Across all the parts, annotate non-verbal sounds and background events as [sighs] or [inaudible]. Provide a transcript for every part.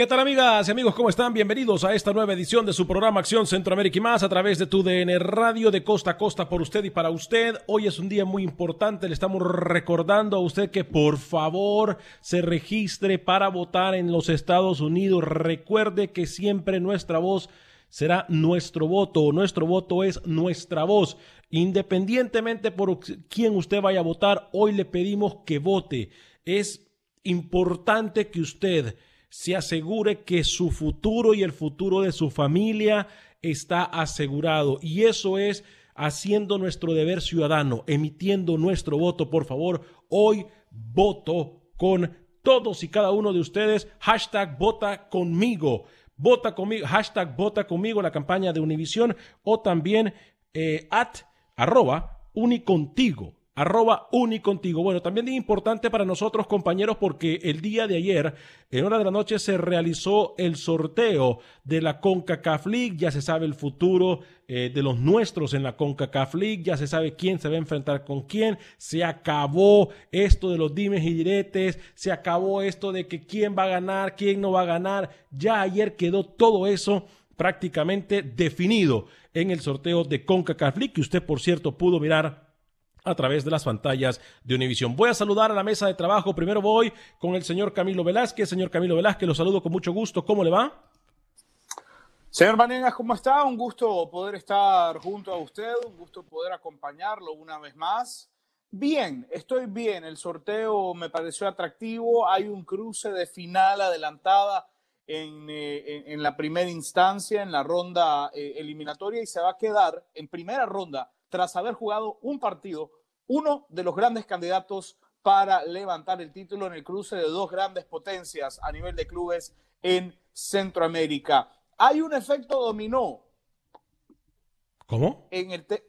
¿Qué tal amigas y amigos? ¿Cómo están? Bienvenidos a esta nueva edición de su programa Acción Centroamérica y más a través de tu DN Radio de costa a costa por usted y para usted. Hoy es un día muy importante, le estamos recordando a usted que por favor se registre para votar en los Estados Unidos. Recuerde que siempre nuestra voz será nuestro voto, nuestro voto es nuestra voz. Independientemente por quién usted vaya a votar, hoy le pedimos que vote. Es importante que usted se asegure que su futuro y el futuro de su familia está asegurado. Y eso es haciendo nuestro deber ciudadano, emitiendo nuestro voto. Por favor, hoy voto con todos y cada uno de ustedes. Hashtag vota conmigo. Vota conmigo. Hashtag vota conmigo, la campaña de Univisión. O también eh, at arroba unicontigo arroba unicontigo. Bueno, también es importante para nosotros, compañeros, porque el día de ayer, en hora de la noche, se realizó el sorteo de la CONCACAF League. Ya se sabe el futuro eh, de los nuestros en la CONCACAF League. Ya se sabe quién se va a enfrentar con quién. Se acabó esto de los dimes y diretes. Se acabó esto de que quién va a ganar, quién no va a ganar. Ya ayer quedó todo eso prácticamente definido en el sorteo de CONCACAF League, que usted, por cierto, pudo mirar a través de las pantallas de Univisión. Voy a saludar a la mesa de trabajo. Primero voy con el señor Camilo Velázquez. Señor Camilo Velázquez, lo saludo con mucho gusto. ¿Cómo le va? Señor Vanegas, ¿cómo está? Un gusto poder estar junto a usted, un gusto poder acompañarlo una vez más. Bien, estoy bien. El sorteo me pareció atractivo. Hay un cruce de final adelantada en, eh, la primera instancia, en la ronda eh, eliminatoria, y se va a quedar en primera ronda tras haber jugado un partido, uno de los grandes candidatos para levantar el título en el cruce de dos grandes potencias a nivel de clubes en Centroamérica. Hay un efecto dominó. ¿Cómo? En el, te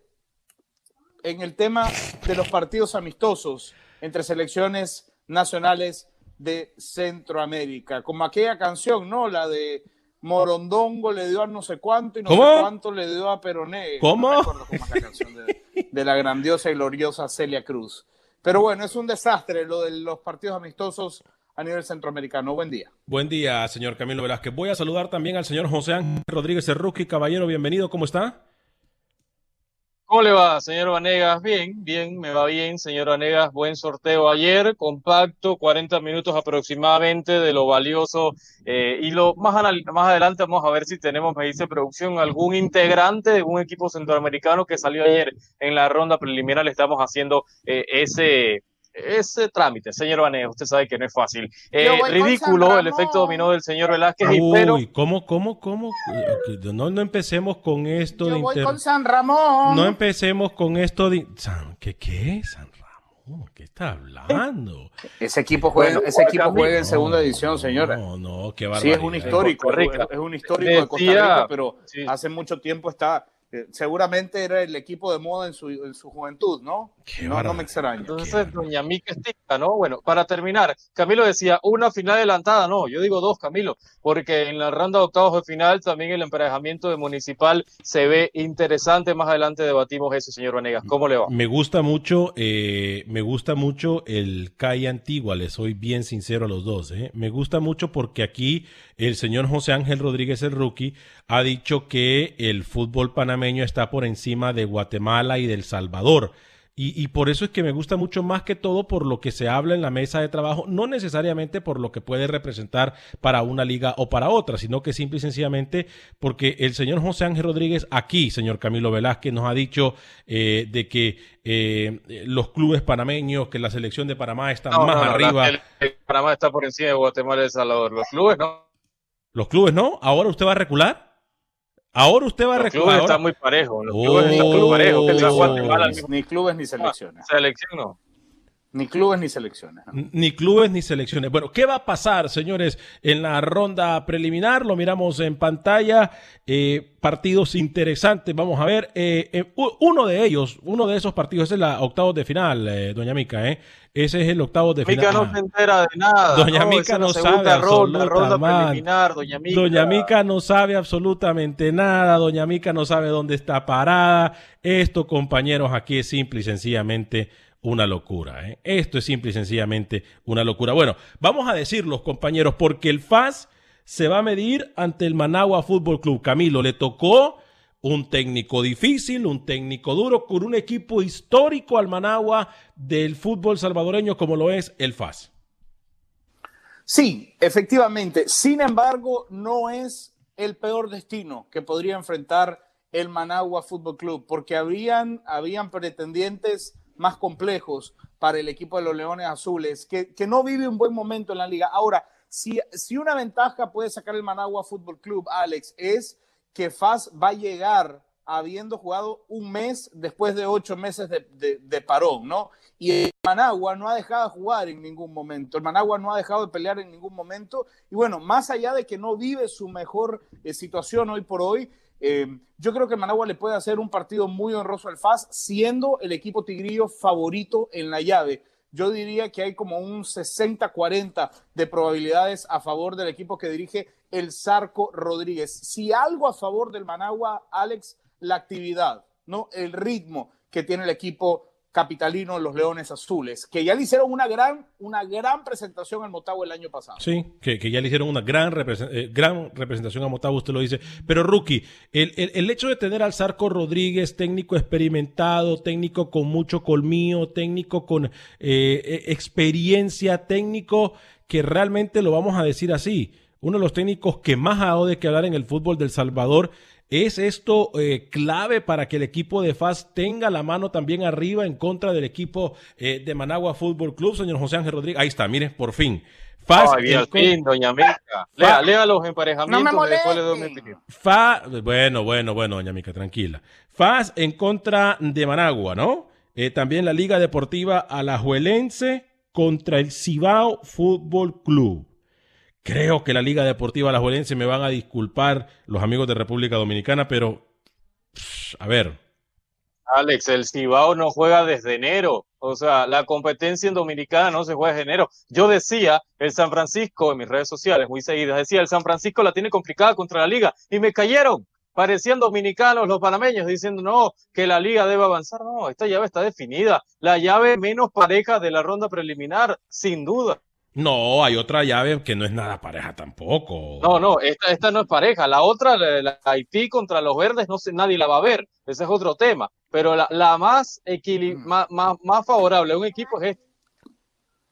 en el tema de los partidos amistosos entre selecciones nacionales de Centroamérica, como aquella canción, ¿no? La de Morondongo le dio a no sé cuánto y no ¿Cómo? sé cuánto le dio a Peroné. ¿Cómo? No cómo es la canción de, de la grandiosa y gloriosa Celia Cruz. Pero bueno, es un desastre lo de los partidos amistosos a nivel centroamericano. Buen día. Buen día, señor Camilo Velázquez. Voy a saludar también al señor José Ángel Rodríguez Cerruqui. Caballero, bienvenido. ¿Cómo está? ¿Cómo le va, señor Vanegas? Bien, bien, me va bien, señor Vanegas. Buen sorteo ayer, compacto, 40 minutos aproximadamente de lo valioso. Eh, y lo más, más adelante vamos a ver si tenemos, me dice producción, algún integrante de un equipo centroamericano que salió ayer en la ronda preliminar. Le estamos haciendo eh, ese ese trámite, señor Vanegas, usted sabe que no es fácil. Eh, ridículo el efecto dominó del señor Velázquez. Uy, y pero... ¿cómo, cómo, cómo? No, no empecemos con esto Yo de voy inter- con San Ramón. No empecemos con esto de... San- ¿Qué qué? San Ramón. ¿Qué está hablando? Ese equipo juega, Bueno, ese equipo juega en segunda división, señora. No, no, qué Sí, barbaridad. es un histórico, es un histórico de Costa Rica, pero sí. hace mucho tiempo está. eh, seguramente era el equipo de moda en su, en su juventud, ¿no? Qué No, no bárbaro. me extraña. Entonces, doña Mica Estica, ¿no? Bueno, para terminar, Camilo decía una final adelantada, no, yo digo dos, Camilo, porque en la ronda de octavos de final también el emparejamiento de Municipal se ve interesante. Más adelante debatimos eso, señor Vanegas. ¿Cómo le va? Me gusta mucho, eh, me gusta mucho el CAI Antigua, le soy bien sincero a los dos. ¿eh? Me gusta mucho porque aquí el señor José Ángel Rodríguez, el rookie, ha dicho que el fútbol panameño está por encima de Guatemala y del Salvador. Y, y por eso es que me gusta mucho más que todo por lo que se habla en la mesa de trabajo, no necesariamente por lo que puede representar para una liga o para otra, sino que simple y sencillamente porque el señor José Ángel Rodríguez aquí, señor Camilo Velázquez, nos ha dicho eh, de que eh, los clubes panameños, que la selección de Panamá está No, más no, no, arriba. el- el Panamá está por encima de Guatemala y El Salvador. Los clubes, ¿no? Los clubes no, ahora usted va a recular. Ahora usted va a Los recular. clubes ahora- están muy parejos. Los Oh. clubes están muy parejos. O sea, Guatemala, Ni, ni clubes ni selecciones. selección no. Ni clubes ni selecciones. ¿no? Ni clubes ni selecciones. Bueno, ¿qué va a pasar, señores, en la ronda preliminar? Lo miramos en pantalla. Eh, partidos interesantes. Vamos a ver. eh, eh, uno de ellos, uno de esos partidos, ese es la octavos de final, eh, doña Mica, ¿eh? Ese es el octavo de Mica final. no se entera de nada. Doña no, Mica no sabe ronda, ronda absolutamente. preliminar, doña Mica. Doña Mica no sabe absolutamente nada, Doña Mica no sabe dónde está parada. Esto, compañeros, aquí es simple y sencillamente una locura. ¿eh? Esto es simple y sencillamente una locura. Bueno, vamos a decirlos, compañeros, porque el FAS se va a medir ante el Managua Fútbol Club. Camilo, le tocó un técnico difícil, un técnico duro, con un equipo histórico al Managua del fútbol salvadoreño como lo es el FAS. Sí, efectivamente. Sin embargo, no es el peor destino que podría enfrentar el Managua Fútbol Club, porque habían, habían pretendientes más complejos para el equipo de los Leones Azules, que, que no vive un buen momento en la liga. Ahora, si, si una ventaja puede sacar el Managua Fútbol Club, Alex, es que FAS va a llegar habiendo jugado un mes después de ocho meses de, de, parón, ¿no? Y el Managua no ha dejado de jugar en ningún momento, el Managua no ha dejado de pelear en ningún momento, y bueno, más allá de que no vive su mejor eh, situación hoy por hoy, eh, yo creo que Managua le puede hacer un partido muy honroso al FAS, siendo el equipo tigrillo favorito en la llave. Yo diría que hay como un 60-40 de probabilidades a favor del equipo que dirige el Zarco Rodríguez. Si algo a favor del Managua, Alex, la actividad, ¿no? El ritmo que tiene el equipo capitalino, los Leones Azules, que ya le hicieron una gran, una gran presentación al Motagua el año pasado. Sí, que, que ya le hicieron una gran, eh, gran representación a Motagua, usted lo dice. Pero, Rookie, el, el- el hecho de tener al Zarco Rodríguez, técnico experimentado, técnico con mucho colmillo, técnico con eh, eh, experiencia, técnico que realmente lo vamos a decir así, uno de los técnicos que más ha dado de que hablar en el fútbol del Salvador. ¿Es esto eh, clave para que el equipo de FAS tenga la mano también arriba en contra del equipo eh, de Managua Fútbol Club, señor José Ángel Rodríguez? Ahí está, mire, por fin. FAS, Ay, bien, fin, doña Mica. Lea, lea los No emparejamientos me y después le doy mi molesten. opinión. Fa, bueno, bueno, bueno, doña Mica, tranquila. FAS en contra de Managua, ¿no? Eh, también la Liga Deportiva Alajuelense contra el Cibao Fútbol Club. Creo que la Liga Deportiva Alajuelense me van a disculpar los amigos de República Dominicana, pero a ver, Alex, el Cibao no juega desde enero. O sea, la competencia en Dominicana no se juega desde enero. Yo decía, el San Francisco, en mis redes sociales muy seguidas, decía, el San Francisco la tiene complicada contra la liga. Y me cayeron. Parecían dominicanos los panameños diciendo, no, que la liga debe avanzar. No, esta llave está definida. La llave menos pareja de la ronda preliminar, sin duda. No, hay otra llave que no es nada pareja tampoco. No, no, esta, esta no es pareja. La otra, la, la Haití contra los verdes, no sé, nadie la va a ver. Ese es otro tema. Pero la, la más, equili más, más, más favorable a un equipo es esta.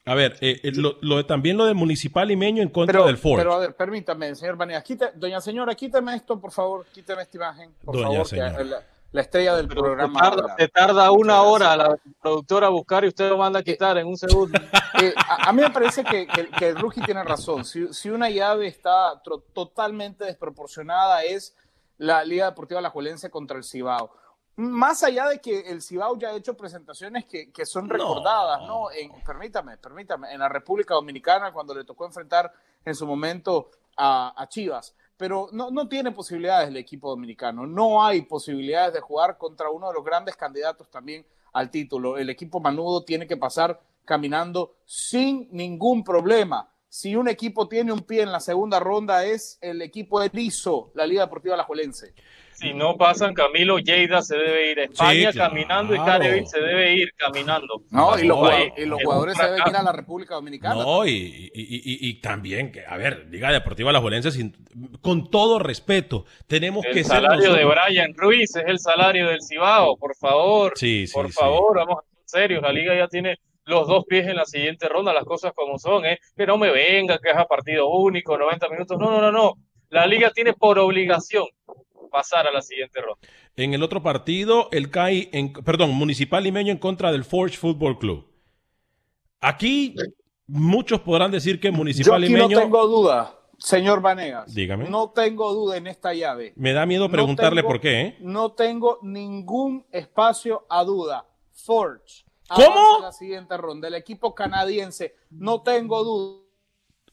A ver, eh, eh, lo, lo de- también lo de Municipal Limeño en contra Pero, del Ford. pero a ver, permítame, señor Vanegas, quite- doña señora, quíteme esto, por favor, quíteme esta imagen, por Doña favor, señora. que la, la estrella del Pero programa. se tarda, se tarda una Muchas hora gracias. la productora a buscar y usted lo manda a quitar en un segundo. [laughs] Eh, a, a mí me parece que, que, que el Rookie tiene razón. Si, si una llave está totalmente desproporcionada es la Liga Deportiva Alajuelense contra el Cibao. más allá de que el Cibao ya ha hecho presentaciones que, que son recordadas, ¿no? En, permítame, permítame, en la República Dominicana, cuando le tocó enfrentar en su momento a, a Chivas, pero no, no tiene posibilidades el equipo dominicano, no hay posibilidades de jugar contra uno de los grandes candidatos también al título. El equipo manudo tiene que pasar caminando sin ningún problema. Si un equipo tiene un pie en la segunda ronda es el equipo de Lizo, la Liga Deportiva Alajuelense. Si no pasan, Camilo, Lleida se debe ir a España caminando y Carevic se debe ir caminando. No, y los, jugadores, se deben ir a la República Dominicana. No, y, y, también, que, a ver, Liga Deportiva La Juelense, con todo respeto, tenemos que ser. El salario de Brian Ruiz es el salario del Cibao, por favor. Sí, sí. Por favor, vamos a ser serios. La Liga ya tiene los dos pies en la siguiente ronda, las cosas como son, ¿eh? Que no me venga, que es a partido único, 90 minutos. No, no, no, no. La Liga tiene por obligación pasar a la siguiente ronda. En el otro partido, el CAI, en, perdón, Municipal Limeño en contra del Forge Football Club. Aquí muchos podrán decir que Municipal Yo aquí no tengo duda, señor Vanegas. Dígame. No tengo duda en esta llave. Me da miedo preguntarle por qué. ¿eh? No tengo ningún espacio a duda. Forge. ¿Cómo? la siguiente ronda. El equipo canadiense. No tengo duda.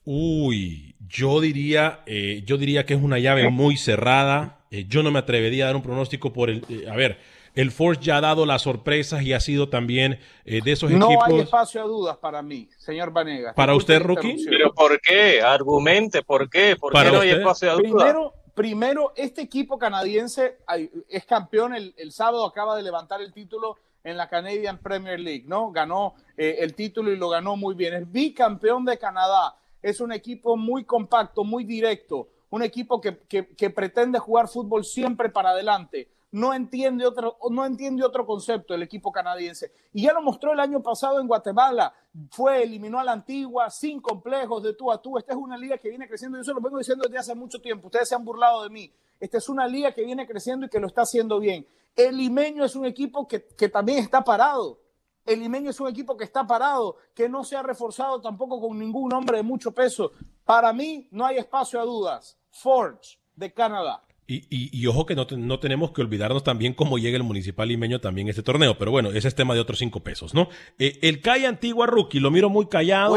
Uy, yo diría, eh, yo diría que es una llave muy cerrada. Eh, yo no me atrevería a dar un pronóstico por el. Eh, a ver, el Force ya ha dado las sorpresas y ha sido también eh, de esos equipos. No hay espacio a dudas para mí, señor Vanegas. ¿Para usted, Rookie? ¿Pero por qué? Argumente, ¿por qué? ¿Por qué no hay espacio a dudas? Primero, primero, este equipo canadiense es campeón. El, sábado acaba de levantar el título en la Canadian Premier League, ¿no? Ganó el título y lo ganó muy bien. Es bicampeón de Canadá. Es un equipo muy compacto, muy directo un equipo que, pretende jugar fútbol siempre para adelante. No entiende, otro, no entiende otro concepto el equipo canadiense. Y ya lo mostró el año pasado en Guatemala. Fue, eliminó a la antigua, sin complejos de tú a tú. Esta es una liga que viene creciendo. Yo se lo vengo diciendo desde hace mucho tiempo. Ustedes se han burlado de mí. Esta es una liga que viene creciendo y que lo está haciendo bien. El limeño es un equipo que, que también está parado el Limeño es un equipo que está parado, que no se ha reforzado tampoco con ningún hombre de mucho peso. Para mí no hay espacio a dudas. Forge de Canadá. Y, ojo que no, tenemos que olvidarnos también cómo llega el municipal limeño también este torneo, pero bueno, ese es tema de otros cinco pesos, ¿no? Eh, el CAI Antigua Rookie, lo miro muy callado.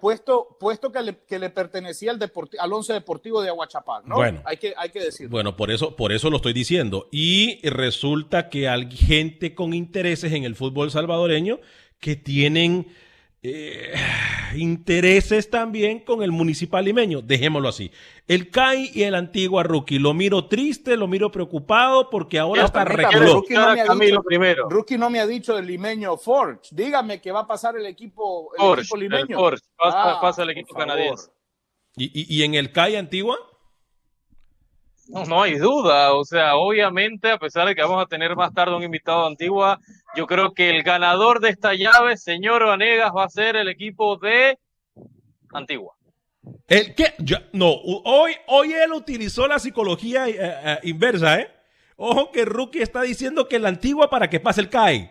Puesto, puesto, que, le, que le pertenecía al, al once deportivo de Aguachapán, ¿no? Bueno, hay que, hay que decirlo. Bueno, por eso, por eso lo estoy diciendo. Y resulta que hay gente con intereses en el fútbol salvadoreño que tienen eh, [sighs] intereses también con el municipal limeño, dejémoslo así. El CAI y el Antigua Rookie, lo miro triste, lo miro preocupado porque ahora está reculó. Rookie, no me ha dicho, Rookie no me ha dicho del limeño Forge. Dígame que va a pasar el equipo, el equipo limeño. Forge, pasa, el equipo canadiense. ¿Y, ¿Y, en el CAI Antigua? No, no hay duda, o sea, obviamente, a pesar de que vamos a tener más tarde un invitado de Antigua, yo creo que el ganador de esta llave, señor Vanegas, va a ser el equipo de Antigua. ¿El qué? no, hoy, hoy él utilizó la psicología eh, eh, inversa, ¿eh? Ojo que Rookie está diciendo que la Antigua para que pase el CAI.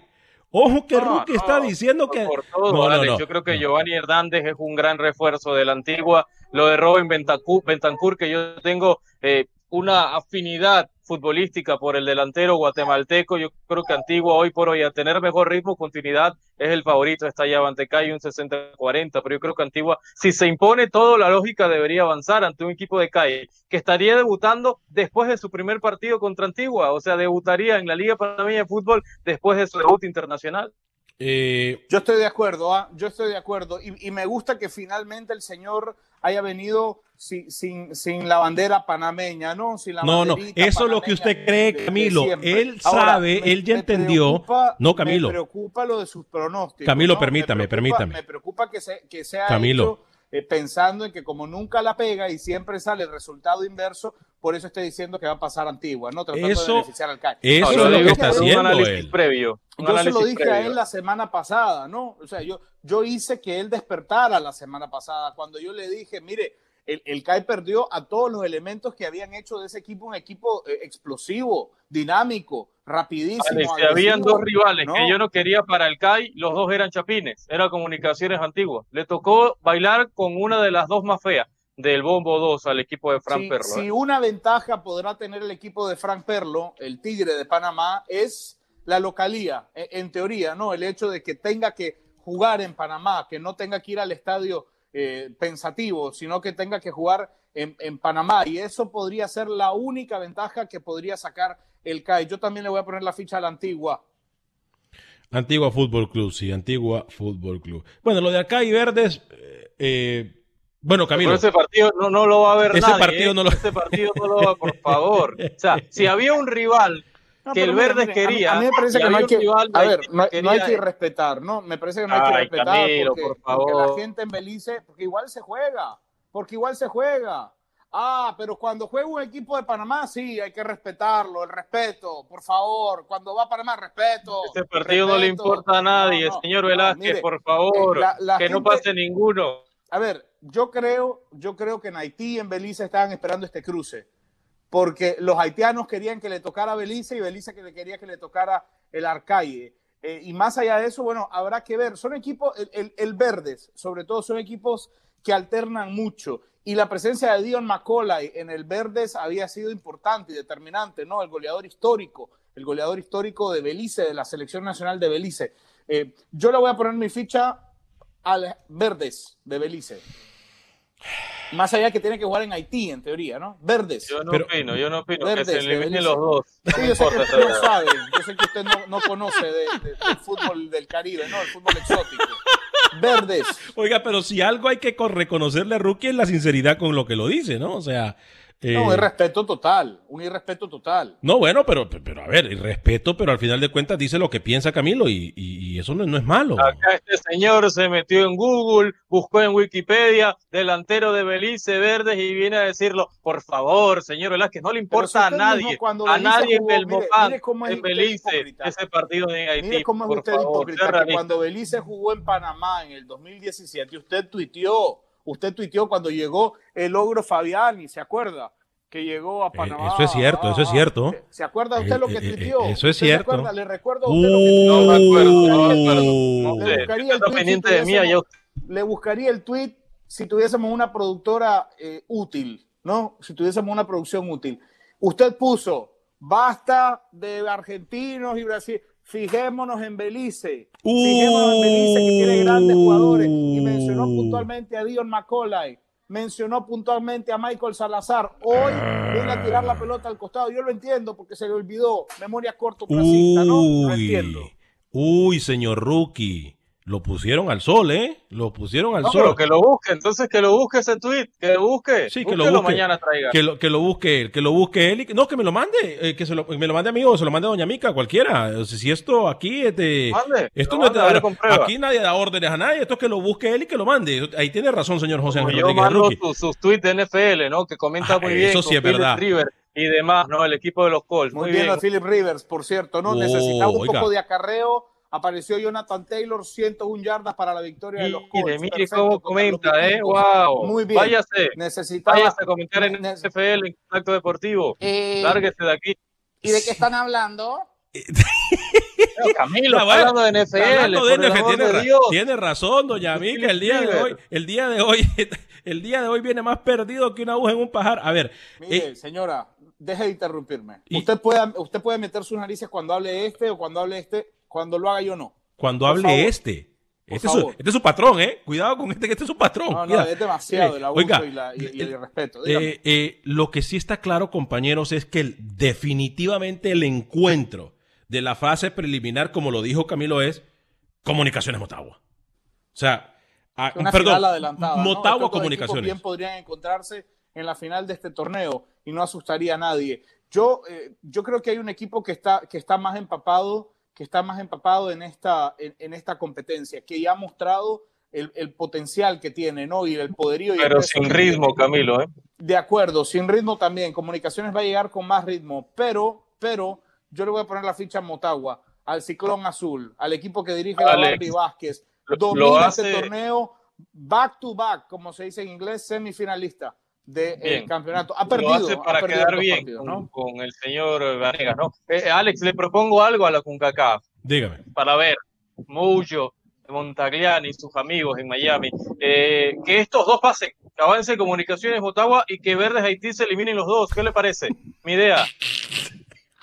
Ojo que Rookie está diciendo que. Por todo, yo creo que Giovanni Hernández es un gran refuerzo de la Antigua. Lo de Robin Bentancur, que yo tengo eh, una afinidad futbolística por el delantero guatemalteco. Yo creo que Antigua hoy por hoy a tener mejor ritmo, continuidad, es el favorito. Está ya ante CAI un 60-40, pero yo creo que Antigua, si se impone todo, la lógica debería avanzar ante un equipo de CAI que estaría debutando después de su primer partido contra Antigua, o sea, debutaría en la Liga Panameña de Fútbol después de su debut internacional. Eh, yo estoy de acuerdo, ¿ah? yo estoy de acuerdo. Y, me gusta que finalmente el señor haya venido sin, sin, la bandera panameña, ¿no? Sin la no, no, eso es lo que usted cree, Camilo. él sabe, él ya entendió. no, Camilo. Me preocupa lo de sus pronósticos. Camilo, permítame, permítame. Me preocupa que, se, que sea Camilo. Eh, pensando en que como nunca la pega y siempre sale el resultado inverso, por eso estoy diciendo que va a pasar Antigua, ¿no? Tratando eso, de beneficiar al CAI. Eso es lo que está haciendo él. Previo, yo se lo dije a él la semana pasada, ¿no? O sea, yo, yo hice que él despertara la semana pasada, cuando yo le dije, mire, el, el CAI perdió a todos los elementos que habían hecho de ese equipo un equipo eh, explosivo, dinámico, rapidísimo. si habían dos rivales que yo no quería para el CAI, los dos eran chapines, era comunicaciones antiguas. Le tocó bailar con una de las dos más feas. del Bombo 2 al equipo de Frank si, Perlo. Si ¿eh? una ventaja podrá tener el equipo de Frank Perlo, el Tigre de Panamá, es la localía, en, en teoría, ¿no? El hecho de que tenga que jugar en Panamá, que no tenga que ir al estadio eh, pensativo, sino que tenga que jugar en, en, Panamá. Y eso podría ser la única ventaja que podría sacar el CAI. Yo también le voy a poner la ficha a la antigua. Antigua Fútbol Club, sí, Antigua Fútbol Club. Bueno, lo de acá y Verdes, eh, bueno, Camilo. Pero ese partido no, no, lo va a ver ese nadie. Partido ¿eh? no lo... Ese partido no lo va, por favor. O sea, [laughs] si había un rival No, que el Verdes mire, a mí- quería. A mí, me parece que no hay que. A ver, no, no hay que irrespetar, ¿no? Me parece que no hay que Ay, irrespetar Camilo, porque, por porque favor. la gente en Belice, porque igual se juega, porque igual se juega. Ah, pero cuando juega un equipo de Panamá, sí, hay que respetarlo, el respeto, por favor. Cuando va a Panamá, respeto. Este partido no le importa a nadie, No, señor Velázquez, mire, por favor. eh, la- la que no pase ninguno. A ver, yo creo, yo creo que en Haití y en Belice estaban esperando este cruce, porque los haitianos querían que le tocara Belice y Belice que le quería que le tocara el Arcaye. Eh, y más allá de eso, bueno, habrá que ver. Son equipos, el, el, Verdes, sobre todo, son equipos que alternan mucho. Y la presencia de Dion McCauley en el Verdes había sido importante y determinante, ¿no? El goleador histórico, el goleador histórico de Belice, de la selección nacional de Belice. Eh, yo le voy a poner mi ficha al Verdes de Belice. Más allá que tiene que jugar en Haití, en teoría, ¿no? Verdes. Yo no Pero- opino, yo no opino Verdes, que se eliminen los dos. No Sí, yo sé que importa usted no sabe, yo sé que usted no, no conoce de- de- del fútbol del Caribe, ¿no? El fútbol exótico. Verdes. Oiga, pero si algo hay que co- reconocerle a Rookie es la sinceridad con lo que lo dice, ¿no? O sea... eh, No, un irrespeto total, un irrespeto total. No, bueno, pero, pero a ver, y respeto, pero al final de cuentas dice lo que piensa Camilo y, y- y eso no, no es malo. Acá este señor se metió en Google, buscó en Wikipedia, delantero de Belice Verdes y viene a decirlo, por favor, señor Velázquez, no le importa a nadie, a Belice nadie jugó, en es en usted Belice, hipócrita. ese partido en Haití, Mire cómo es por usted favor, hipócrita, que cuando Belice jugó en Panamá en el 2017, usted tuiteó, usted tuiteó cuando llegó el ogro Fabiani, ¿se acuerda? Que llegó a Panamá. Eh, eso es cierto, eso es cierto. ¿Se- ¿Se acuerda usted lo que Eh, eh, tuiteó? eh, eso es ¿Usted se cierto. Le recuerdo a usted lo que No me acuerdo, no me Uh. acuerdo. Le No sé, buscaría pendiente si de mí, le buscaría el tweet si tuviésemos una productora eh, útil, ¿no? Si tuviésemos una producción útil. Usted puso, basta de argentinos y Brasil, fijémonos en Belice, fijémonos en Belice que tiene grandes jugadores y mencionó Uh. puntualmente a Dion McCauley, mencionó puntualmente a Michael Salazar. Hoy viene a tirar la pelota al costado. Yo lo entiendo porque se le olvidó, memoria cortoplacista, ¿no? Lo entiendo. Uy, señor Rookie. Lo pusieron al sol, ¿eh? Lo pusieron al No, sol. pero que lo busque, entonces que lo busque ese tweet, que lo busque. Sí, que lo busque. mañana traiga. Que lo, que lo busque él, que lo busque él. y que- no, que me lo mande. eh, que se lo, me lo mande a mí o se lo mande a Doña Mica, cualquiera. O sea, si esto aquí es de. Mande, esto no es de. Aquí nadie da órdenes a nadie. Esto es que lo busque él y que lo mande. Ahí tiene razón, señor José Como Ángel yo mando sus, sus tweets de NFL, ¿no? Que comenta Ah, muy bien. eso sí es Philip verdad. Rivers y demás, ¿no? El equipo de los Colts. Muy, Muy, bien, de Philip Rivers, por cierto, ¿no? Oh, Necesitaba un oiga. poco de acarreo. Apareció Jonathan Taylor, 101 yardas para la victoria de los Colts. Mire, mire Perfecto, cómo comenta, ¿eh? Wow. Muy bien. Váyase. Necesitaba. Váyase a comentar en NFL, en Contacto Deportivo. Eh, Lárguese de aquí. ¿Y de qué están hablando? [laughs] Pero Camilo, está hablando de NFL. Hablando de NFL, tiene, de ra- Dios. tiene razón, doña Mica. El día de hoy, el día de hoy, [laughs] el día de hoy viene más perdido que una aguja en un pajar. A ver, Mire, eh, señora, deje de interrumpirme. Y- Usted puede, usted puede meter sus narices cuando hable este o cuando hable este, cuando lo haga yo no. cuando por hable favor. este. Este es, su, favor. este es su patrón, ¿eh? Cuidado con este, que este es su patrón. No, no, Mira. es demasiado el abuso Oiga, y, la- y- y el eh. Dígame. Eh, eh, lo que sí está claro, compañeros, es que el- definitivamente el encuentro de la fase preliminar, como lo dijo Camilo, es Comunicaciones Motagua. O sea, a- una perdón, final adelantada. Motagua Comunicaciones. bien podrían encontrarse en la final de este torneo y no asustaría a nadie. Yo, eh, yo creo que hay un equipo que está, que está más empapado, que está más empapado en esta, en, en esta competencia, que ya ha mostrado el, el potencial que tiene, ¿no? Y el poderío. y el Pero peso sin ritmo. Camilo, ¿eh? De acuerdo, sin ritmo también. Comunicaciones va a llegar con más ritmo, pero, pero yo le voy a poner la ficha a Motagua, al Ciclón Azul, al equipo que dirige la Alex, Bambi Vázquez. lo- Domina lo este hace- torneo back to back, como se dice en inglés, semifinalista del Bien. campeonato. Ha Lo perdido. ha para perdido quedar bien partidos, con, ¿no? con el señor Vanegas, ¿no? Eh, Alex, le propongo algo a la CONCACAF Dígame. para ver. Mucho, Montagliani y sus amigos en Miami, eh, que estos dos pasen, que avance Comunicaciones Motagua y que Verdes Haití se eliminen los dos. ¿Qué le parece? Mi idea.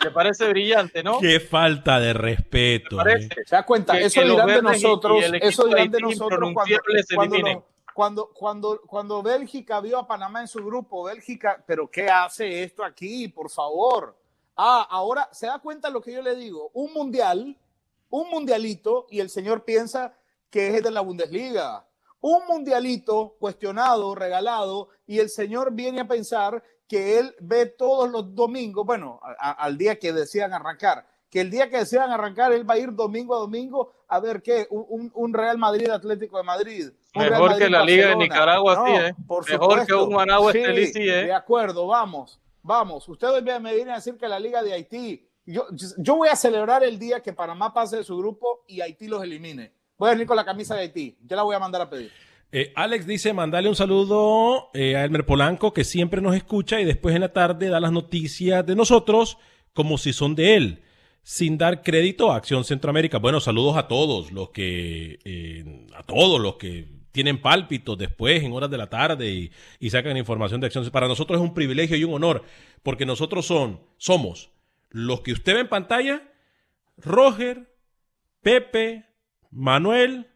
Le parece brillante, ¿no? Qué falta de respeto. ¿eh? ¿Se da cuenta? eso dirán de nosotros, eso dirán de nosotros cuando, cuando, cuando, cuando, cuando Bélgica vio a Panamá en su grupo, Bélgica, pero ¿qué hace esto aquí? Por favor. Ah, ahora se da cuenta lo que yo le digo, un mundial, un mundialito, y el señor piensa que es de la Bundesliga. Un mundialito cuestionado, regalado, y el señor viene a pensar que él ve todos los domingos, bueno, al día que decían arrancar, que el día que desean arrancar, él va a ir domingo a domingo a ver qué, un, Real Madrid Atlético de Madrid. Mejor que la Liga de Nicaragua, sí, ¿eh? Mejor que un Managua sí, sí, ¿eh? De acuerdo, vamos, vamos. Ustedes me vienen a decir que la Liga de Haití, yo, yo voy a celebrar el día que Panamá pase de su grupo y Haití los elimine. Voy a venir con la camisa de Haití, yo la voy a mandar a pedir. Eh, Alex dice, mandale un saludo eh, a Elmer Polanco, que siempre nos escucha y después en la tarde da las noticias de nosotros como si son de él, sin dar crédito a Acción Centroamérica. Bueno, saludos a todos los que, eh, a todos los que tienen pálpitos después en horas de la tarde y, sacan información de Acción. Para nosotros es un privilegio y un honor, porque nosotros son, somos los que usted ve en pantalla, Roger, Pepe, Manuel,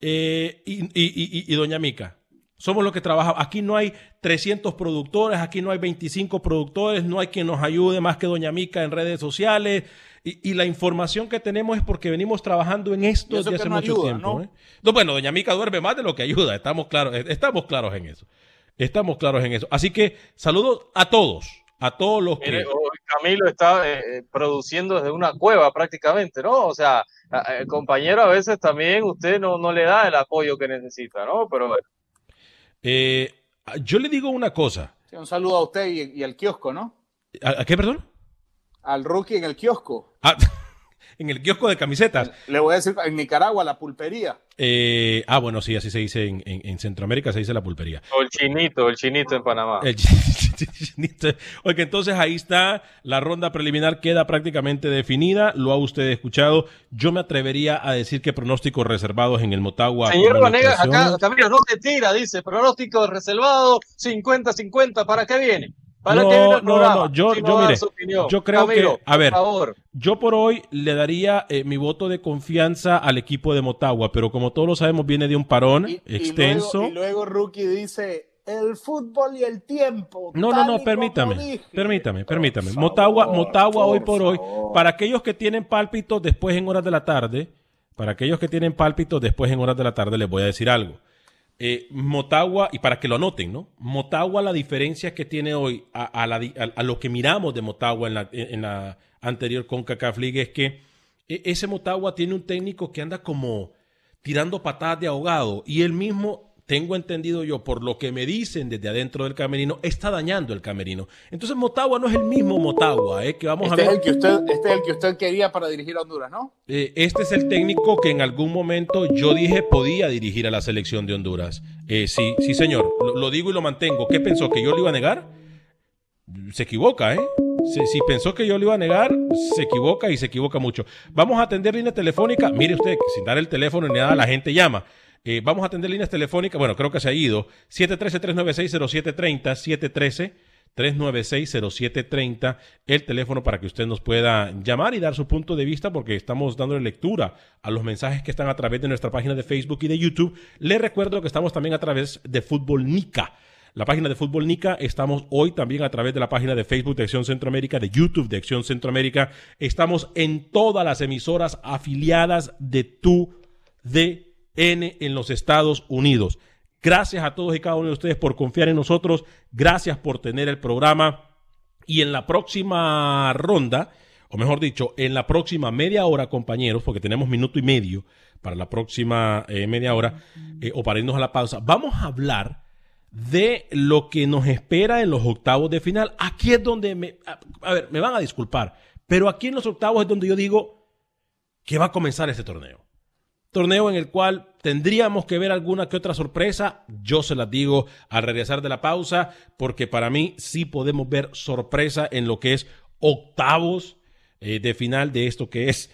eh, y, Doña Mica. Somos los que trabajamos. Aquí no hay 300 productores, aquí no hay 25 productores, no hay quien nos ayude más que Doña Mica en redes sociales. Y, la información que tenemos es porque venimos trabajando en esto desde hace mucho tiempo. ¿eh? ¿no? bueno, Doña Mica duerme más de lo que ayuda. Estamos claros, eh, estamos claros en eso. Estamos claros en eso. Así que saludos a todos, a todos los que. Camilo está produciendo desde una cueva prácticamente, ¿no? O sea, el compañero a veces también usted no, no le da el apoyo que necesita, ¿no? Pero bueno. Eh, yo le digo una cosa. un saludo a usted y, al kiosco, ¿no? ¿A, qué, perdón? Al rookie en el kiosco. Ah, [laughs] en el kiosco de camisetas. Le voy a decir, en Nicaragua, la pulpería. Eh, ah, bueno, sí, así se dice en, Centroamérica, se dice la pulpería. O el chinito, el chinito en Panamá. El [laughs] chinito. Oye, entonces ahí está, la ronda preliminar queda prácticamente definida, lo ha usted escuchado. Yo me atrevería a decir que pronósticos reservados en el Motagua. Señor Vanegas, acá Camilo no te tira, dice, pronóstico reservado 50-50, ¿para qué viene? No, no, no, yo, yo, mire, yo creo que, a ver, yo por hoy le daría eh, mi voto de confianza al equipo de Motagua, pero como todos lo sabemos, viene de un parón extenso. Y luego, Rookie dice, el fútbol y el tiempo. No, no, no, permítame, permítame, permítame. Motagua, Motagua hoy por hoy, para aquellos que tienen pálpitos después en horas de la tarde, para aquellos que tienen pálpitos después en horas de la tarde, les voy a decir algo. Eh, Motagua, y para que lo anoten, ¿no? Motagua, la diferencia que tiene hoy a, lo que miramos de Motagua en la, en la anterior CONCACAF League es que e, ese Motagua tiene un técnico que anda como tirando patadas de ahogado y él mismo tengo entendido yo, por lo que me dicen desde adentro del camerino, está dañando el camerino. Entonces Motagua no es el mismo Motagua, ¿eh? que vamos este a ver. Es el que usted, este es el que usted quería para dirigir a Honduras, ¿no? Eh, este es el técnico que en algún momento yo dije podía dirigir a la selección de Honduras. Eh, sí, sí, señor, lo, digo y lo mantengo. ¿Qué pensó? ¿Que yo lo iba a negar? Se equivoca, ¿eh? Si, si, pensó que yo lo iba a negar, se equivoca y se equivoca mucho. Vamos a atender línea telefónica. Mire usted, sin dar el teléfono ni nada, la gente llama. Eh, vamos a atender líneas telefónicas. Bueno, creo que se ha ido. 713-396-0730. 713-396-0730. El teléfono para que usted nos pueda llamar y dar su punto de vista porque estamos dándole lectura a los mensajes que están a través de nuestra página de Facebook y de YouTube. Le recuerdo que estamos también a través de Fútbol Nica. La página de Fútbol Nica, estamos hoy también a través de la página de Facebook de Acción Centroamérica, de YouTube de Acción Centroamérica. Estamos en todas las emisoras afiliadas de tu de N en los Estados Unidos. Gracias a todos y cada uno de ustedes por confiar en nosotros. Gracias por tener el programa. Y en la próxima ronda, o mejor dicho, en la próxima media hora, compañeros, porque tenemos minuto y medio para la próxima eh, media hora, eh, o para irnos a la pausa, vamos a hablar de lo que nos espera en los octavos de final. Aquí es donde me, a ver, me van a disculpar, pero aquí en los octavos es donde yo digo que va a comenzar este torneo torneo en el cual tendríamos que ver alguna que otra sorpresa. Yo se las digo al regresar de la pausa, porque para mí sí podemos ver sorpresa en lo que es octavos eh, de final de esto que es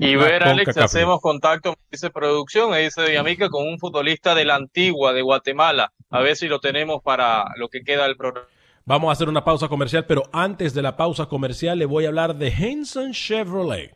Y, y ver, Alex, hacemos contacto, dice producción, dice Villamica, con un futbolista de la antigua, de Guatemala. A ver si lo tenemos para lo que queda del programa. Vamos a hacer una pausa comercial, pero antes de la pausa comercial le voy a hablar de Henson Chevrolet.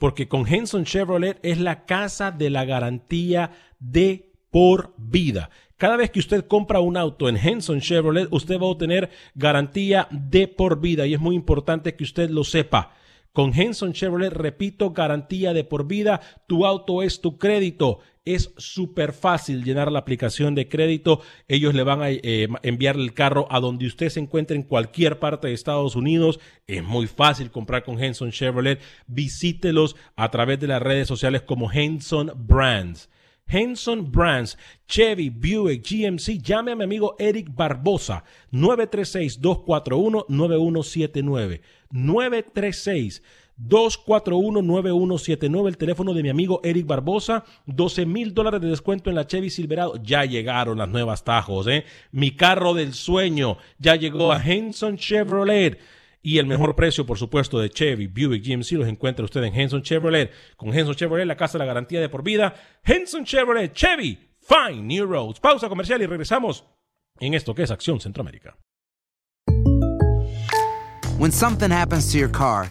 Porque con Henson Chevrolet es la casa de la garantía de por vida. Cada vez que usted compra un auto en Henson Chevrolet, usted va a obtener garantía de por vida y es muy importante que usted lo sepa. Con Henson Chevrolet, repito, garantía de por vida, tu auto es tu crédito. Es súper fácil llenar la aplicación de crédito. Ellos le van a eh, enviar el carro a donde usted se encuentre en cualquier parte de Estados Unidos. Es muy fácil comprar con Henson Chevrolet. Visítelos a través de las redes sociales como Henson Brands. Henson Brands, Chevy, Buick, GMC. Llame a mi amigo Eric Barbosa, 936-241-9179. 936 241-9179, el teléfono de mi amigo Eric Barbosa, 12 mil dólares de descuento en la Chevy Silverado. Ya llegaron las nuevas tajos, ¿eh? Mi carro del sueño ya llegó a Henson Chevrolet. Y el mejor precio, por supuesto, de Chevy, Buick, GMC los encuentra usted en Henson Chevrolet. Con Henson Chevrolet, la casa de la garantía de por vida. Henson Chevrolet, Chevy, Fine New Roads. Pausa comercial y regresamos en esto que es Acción Centroamérica. When something happens to your car,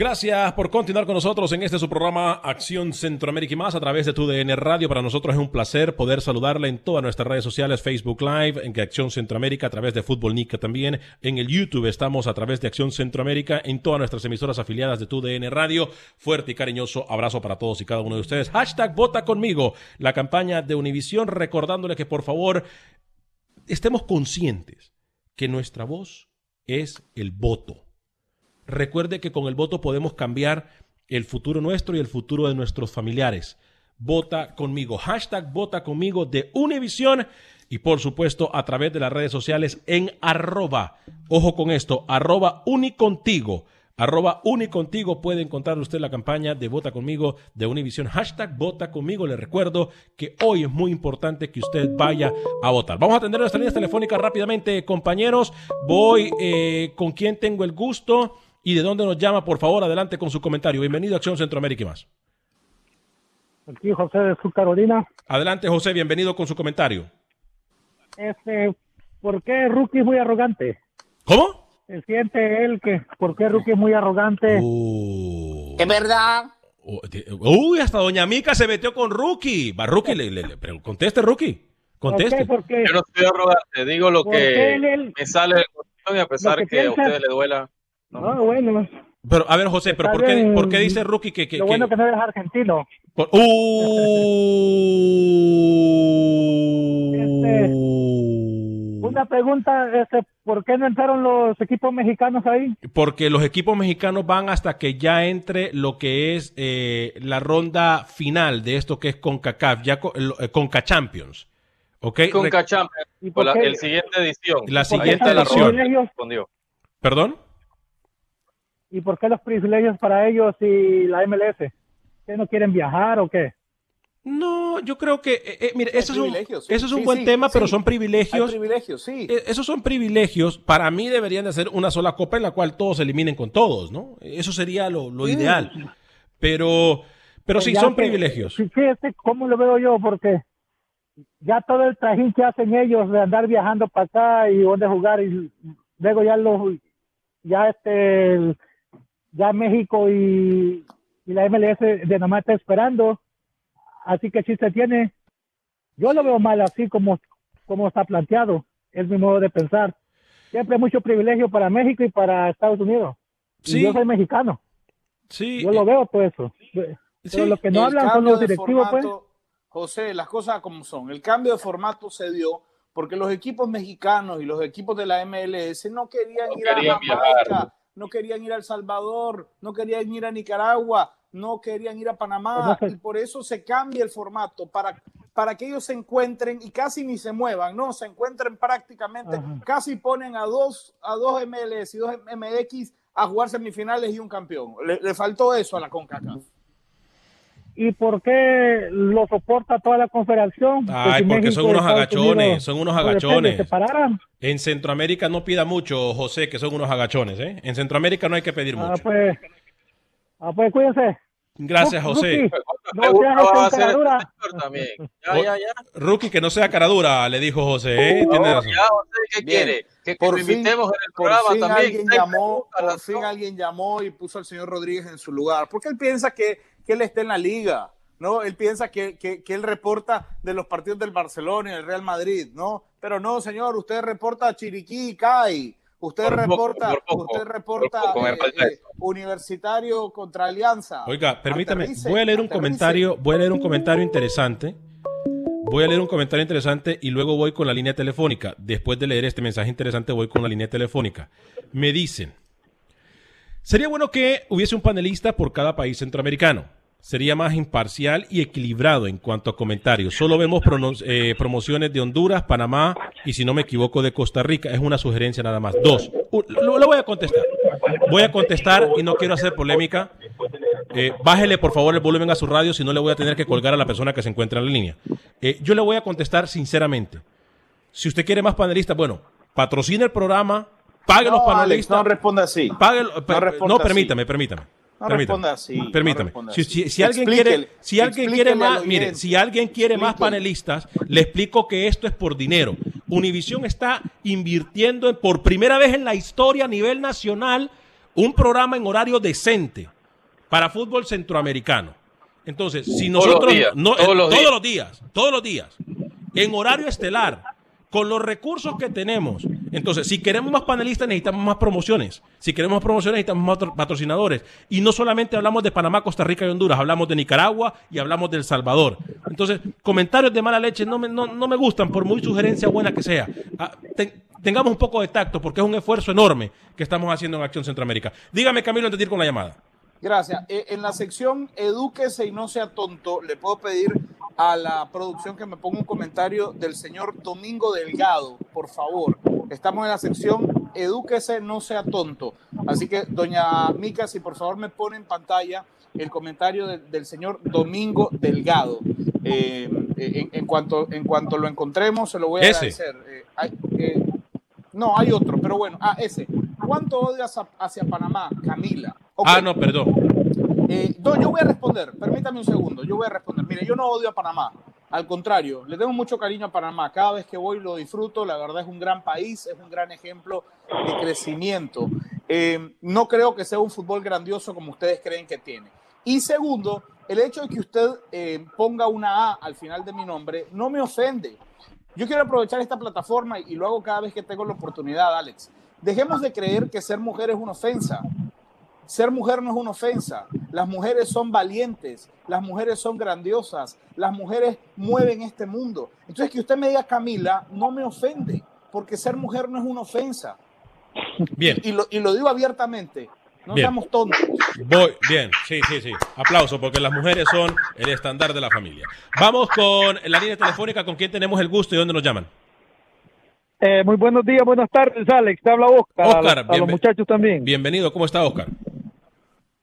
Gracias por continuar con nosotros en este su programa Acción Centroamérica y más a través de tu DN Radio. Para nosotros es un placer poder saludarle en todas nuestras redes sociales, Facebook Live, en Acción Centroamérica, a través de Fútbol Nica también. En el YouTube estamos a través de Acción Centroamérica, en todas nuestras emisoras afiliadas de tu DN Radio. Fuerte y cariñoso abrazo para todos y cada uno de ustedes. Hashtag vota conmigo, la campaña de Univisión, recordándole que por favor estemos conscientes que nuestra voz es el voto Recuerde que con el voto podemos cambiar el futuro nuestro y el futuro de nuestros familiares. Vota conmigo. Hashtag vota conmigo de Univisión y por supuesto a través de las redes sociales en arroba. Ojo con esto, arroba unicontigo. Arroba unicontigo puede encontrar usted la campaña de Vota conmigo de Univisión. Hashtag Vota conmigo. Le recuerdo que hoy es muy importante que usted vaya a votar. Vamos a atender nuestras líneas telefónicas rápidamente, compañeros. Voy eh, con quien tengo el gusto y de dónde nos llama, por favor, adelante con su comentario. Bienvenido a Acción Centroamérica y más. Aquí José de Sur Carolina. Adelante, José, bienvenido con su comentario. Este, ¿por qué Rookie es muy arrogante? ¿Cómo? Se siente él que, ¿por qué Rookie es muy arrogante? Uh. Es verdad. Uy, hasta Doña Mica se metió con Rookie. Va, Rookie, le, le, le, conteste, Rookie. Conteste. ¿Por qué? Yo no estoy arrogante, digo lo que me sale del corazón y a pesar que, que a ustedes le duela. No, ah, bueno. Pero, a ver, José, ¿pero por qué, por qué, dice Rookie que... que lo bueno que, no eres argentino. Por, [laughs] uh, este, una pregunta, este, ¿por qué no entraron los equipos mexicanos ahí? Porque los equipos mexicanos van hasta que ya entre lo que es eh, la ronda final de esto que es CONCACAF, ya eh, CONCA Champions. ¿Ok? CONCA Champions, la el siguiente edición. La siguiente edición. ¿Perdón? ¿Y por qué los privilegios para ellos y la MLS? ¿Qué no quieren viajar o qué? No, yo creo que, eh, eh, mire, eso es un, eso es un sí, buen sí, tema, sí. pero son privilegios. Hay privilegios, sí. Eh, esos son privilegios. Para mí deberían de ser una sola copa en la cual todos se eliminen con todos, ¿no? Eso sería lo, lo ideal. Pero, pero sí, son que, privilegios. Sí, este, ¿cómo lo veo yo? Porque ya todo el trajín que hacen ellos de andar viajando para acá y dónde jugar y luego ya los, ya este, ya México y, y la MLS de nomás está esperando. Así que si se tiene, yo lo veo mal así como, como está planteado, es mi modo de pensar. Siempre mucho privilegio para México y para Estados Unidos. Sí. yo soy mexicano. Sí. Yo lo veo todo eso. Pero sí. lo que no hablan son los directivos, formato, pues. José, las cosas como son. El cambio de formato se dio porque los equipos mexicanos y los equipos de la MLS no querían No ir querían a viajar. No querían ir a El Salvador, no querían ir a Nicaragua, no querían ir a Panamá, Entonces- y por eso se cambia el formato para, para que ellos se encuentren y casi ni se muevan, no, se encuentren prácticamente, Ajá. casi ponen a dos, a dos MLS y dos MX a jugar semifinales y un campeón. Le, le faltó eso a la CONCACAF. ¿Y por qué lo soporta toda la confederación? Que Ay, porque México son unos Estados agachones, Unidos, son unos agachones. En Centroamérica no pida mucho, José, que son unos agachones, ¿eh? En Centroamérica no hay que pedir Ah, mucho. pues, ah, pues cuídense. Gracias, José. Rookie, no seas va a hacer encaradura. señor también. [laughs] Ya, ya, ya. Rookie, que no sea cara dura, le dijo José, ¿eh? Razón. ya, José, ¿qué Bien. quiere? Que, que Por lo fin- invitemos en el Por programa fin también. alguien llamó, por fin alguien llamó y puso al señor Rodríguez en su lugar, porque él piensa que, que él está en la liga, ¿no? Él piensa que, que, que él reporta de los partidos del Barcelona y del Real Madrid, ¿no? Pero no, señor, usted reporta a Chiriquí y CAI, usted Por reporta, por poco, usted reporta poco, eh, eh. Universitario contra Alianza. Oiga, permítame, Aterrice, voy a leer un aterrice. comentario, voy a leer un comentario interesante. Voy a leer un comentario interesante y luego voy con la línea telefónica. Después de leer este mensaje interesante, voy con la línea telefónica. Me dicen, sería bueno que hubiese un panelista por cada país centroamericano. Sería más imparcial y equilibrado en cuanto a comentarios. Solo vemos eh, promociones de Honduras, Panamá y, si no me equivoco, de Costa Rica. Es una sugerencia nada más. Dos, lo, voy a contestar. Voy a contestar y no quiero hacer polémica. Eh, bájele por favor el volumen a su radio, si no le voy a tener que colgar a la persona que se encuentra en la línea. Eh, yo le voy a contestar sinceramente. Si usted quiere más panelistas, bueno, patrocine el programa, pague No, los Alex, panelistas. no responda así. pague- no, así. permítame, permítame. No permítame. responda así, no Permítame. responda si, así. si- si alguien quiere, si alguien quiere más, mire, si alguien quiere más panelistas, le explico que esto es por dinero. Univision está invirtiendo en- por primera vez en la historia a nivel nacional un programa en horario decente para fútbol centroamericano. Entonces, si Todos los nosotros días, no, todos eh, los todos días. los días, todos los días, en horario estelar, con los recursos que tenemos. Entonces, si queremos más panelistas, necesitamos más promociones. Si queremos más promociones, necesitamos más patro- patrocinadores. Y no solamente hablamos de Panamá, Costa Rica y Honduras, hablamos de Nicaragua y hablamos de El Salvador. Entonces, comentarios de mala leche no me, no, no me gustan, por muy sugerencia buena que sea. Ah, ten- tengamos un poco de tacto, porque es un esfuerzo enorme que estamos haciendo en Acción Centroamérica. Dígame, Camilo, antes de con la llamada. Gracias. Eh, en la sección Edúquese y no sea tonto, le puedo pedir a la producción que me ponga un comentario del señor Domingo Delgado, por favor. Estamos en la sección Edúquese, no sea tonto. Así que, doña Mica, si por favor me pone en pantalla el comentario de- del señor Domingo Delgado. Eh, en, en cuanto, en cuanto lo encontremos, se lo voy a Ese. agradecer. Eh, hay- eh, no, hay otro, pero bueno. Ah, ese. ¿Cuánto odias a- hacia Panamá, Camila? Ok. Ah, no, perdón. Eh, no, yo voy a responder. Permítame un segundo. Yo voy a responder. Mire, yo no odio a Panamá. Al contrario, le tengo mucho cariño a Panamá. Cada vez que voy lo disfruto. La verdad es un gran país, es un gran ejemplo de crecimiento. Eh, no creo que sea un fútbol grandioso como ustedes creen que tiene. Y segundo, el hecho de que usted eh, ponga una A al final de mi nombre no me ofende. Yo quiero aprovechar esta plataforma y lo hago cada vez que tengo la oportunidad, Alex. Dejemos de creer que ser mujer es una ofensa. Ser mujer no es una ofensa. Las mujeres son valientes, las mujeres son grandiosas, las mujeres mueven este mundo. Entonces, que usted me diga Camila no me ofende, porque ser mujer no es una ofensa. Bien. Y lo, y lo digo abiertamente. No Bien. seamos tontos. Voy, bien, sí, sí, sí. Aplauso, porque las mujeres son el estándar de la familia. Vamos con la línea telefónica con quien tenemos el gusto y dónde nos llaman. Eh, muy buenos días, buenas tardes, Alex. Te habla Oscar. a- Oscar, a, los muchachos también. Bienvenido, ¿cómo está Oscar?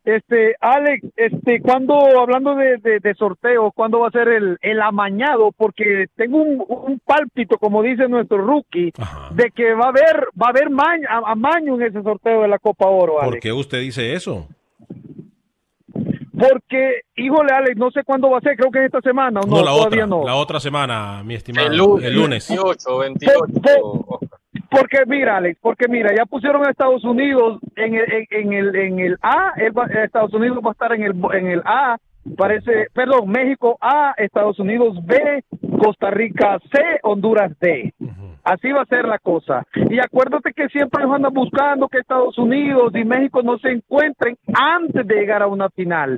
Este, Alex, este, cuando, hablando de, de, de sorteos, ¿cuándo va a ser el, el amañado? Porque tengo un, un pálpito, como dice nuestro rookie, de que va a haber, va a haber maña- a- amaño en ese sorteo de la Copa Oro, ¿Por Alex. qué usted dice eso? Porque, híjole, Alex, no sé cuándo va a ser, creo que esta semana, o no, No, la todavía otra, no. la otra semana, mi estimado. El lunes. El lunes. 28, 28. Porque mira, Alex, porque mira, ya pusieron a Estados Unidos en el, en, en el, en el A, va- Estados Unidos va a estar en el, en el A, parece, perdón, México A, Estados Unidos B, Costa Rica C, Honduras D. Así va a ser la cosa. Y acuérdate que siempre ellos andan buscando que Estados Unidos y México no se encuentren antes de llegar a una final.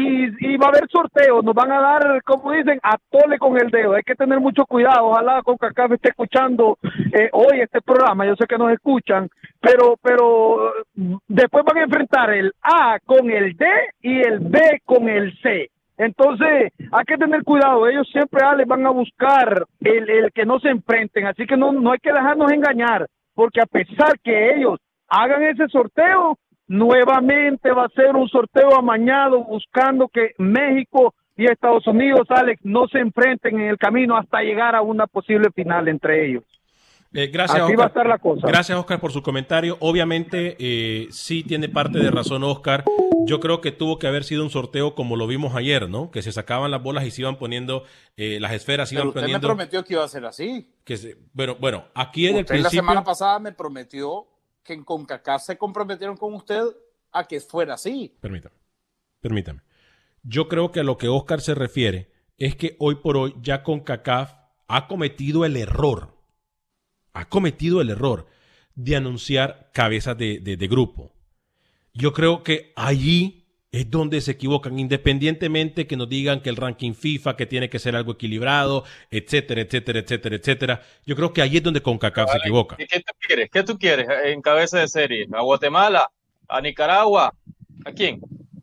Y y, va a haber sorteos, nos van a dar, como dicen, a tole con el dedo. Hay que tener mucho cuidado. Ojalá CONCACAF esté escuchando eh, hoy este programa. Yo sé que nos escuchan, pero, pero después van a enfrentar el A con el D y el B con el C. Entonces, hay que tener cuidado. Ellos siempre les van a buscar el, el que no se enfrenten. Así que no, no hay que dejarnos engañar, porque a pesar que ellos hagan ese sorteo, nuevamente va a ser un sorteo amañado buscando que México y Estados Unidos, Alex, no se enfrenten en el camino hasta llegar a una posible final entre ellos. Eh, gracias, Así Oscar. va a estar la cosa. Gracias, Oscar, por su comentario. Obviamente, eh, sí tiene parte de razón, Oscar. Yo creo que tuvo que haber sido un sorteo como lo vimos ayer, ¿no? Que se sacaban las bolas y se iban poniendo, eh, las esferas se Pero usted poniendo. me prometió que iba a ser así. Que se, bueno, bueno, aquí en el Usted la principio. semana pasada me prometió que en CONCACAF se comprometieron con usted a que fuera así. Permítame, permítame. Yo creo que a lo que Oscar se refiere es que hoy por hoy ya con CACAF ha cometido el error, ha cometido el error de anunciar cabezas de, de- de grupo. Yo creo que allí es donde se equivocan, independientemente que nos digan que el ranking FIFA, que tiene que ser algo equilibrado, etcétera, etcétera, etcétera, etcétera. Yo creo que allí es donde con CACAF se equivoca. ¿Y ¿Qué tú quieres? ¿Qué tú quieres en cabeza de serie? ¿A Guatemala? ¿A Nicaragua? ¿A quién?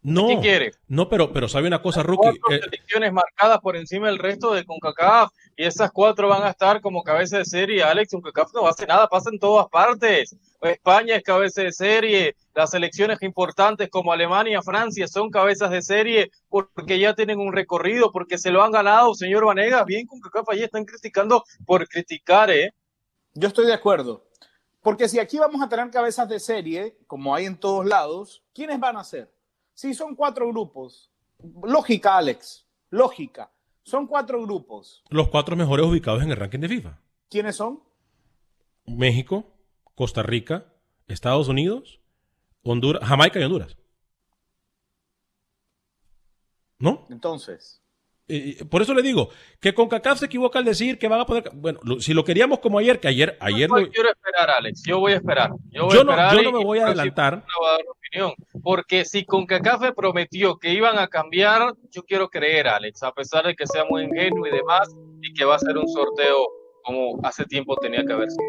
No, ¿Qué quiere? no, pero, pero sabe una cosa, Rookie. Cuatro eh, selecciones marcadas por encima del resto de CONCACAF y esas cuatro van a estar como cabeza de serie. Alex, CONCACAF no hace nada, pasa en todas partes. España es cabeza de serie, las selecciones importantes como Alemania, Francia son cabezas de serie porque ya tienen un recorrido, porque se lo han ganado, señor Vanegas. Bien, CONCACAF ahí están criticando por criticar, ¿eh? Yo estoy de acuerdo. Porque si aquí vamos a tener cabezas de serie, como hay en todos lados, ¿quiénes van a ser? Si son cuatro grupos, lógica, Alex, lógica. Son cuatro grupos. los cuatro mejores ubicados en el ranking de FIFA. ¿Quiénes son? México, Costa Rica, Estados Unidos, Honduras, Jamaica y Honduras. ¿No? Entonces, Eh, por eso le digo que con CACAF se equivoca al decir que van a poder. Bueno, lo- si lo queríamos como ayer, que ayer, ayer lo- Yo quiero esperar, Alex. Yo voy a esperar. Yo, voy Yo a no- esperar yo no me voy a adelantar. no a dar opinión. Porque si CONCACAF me prometió que iban a cambiar, yo quiero creer, Alex, a pesar de que sea muy ingenuo y demás, y que va a ser un sorteo como hace tiempo tenía que haber sido.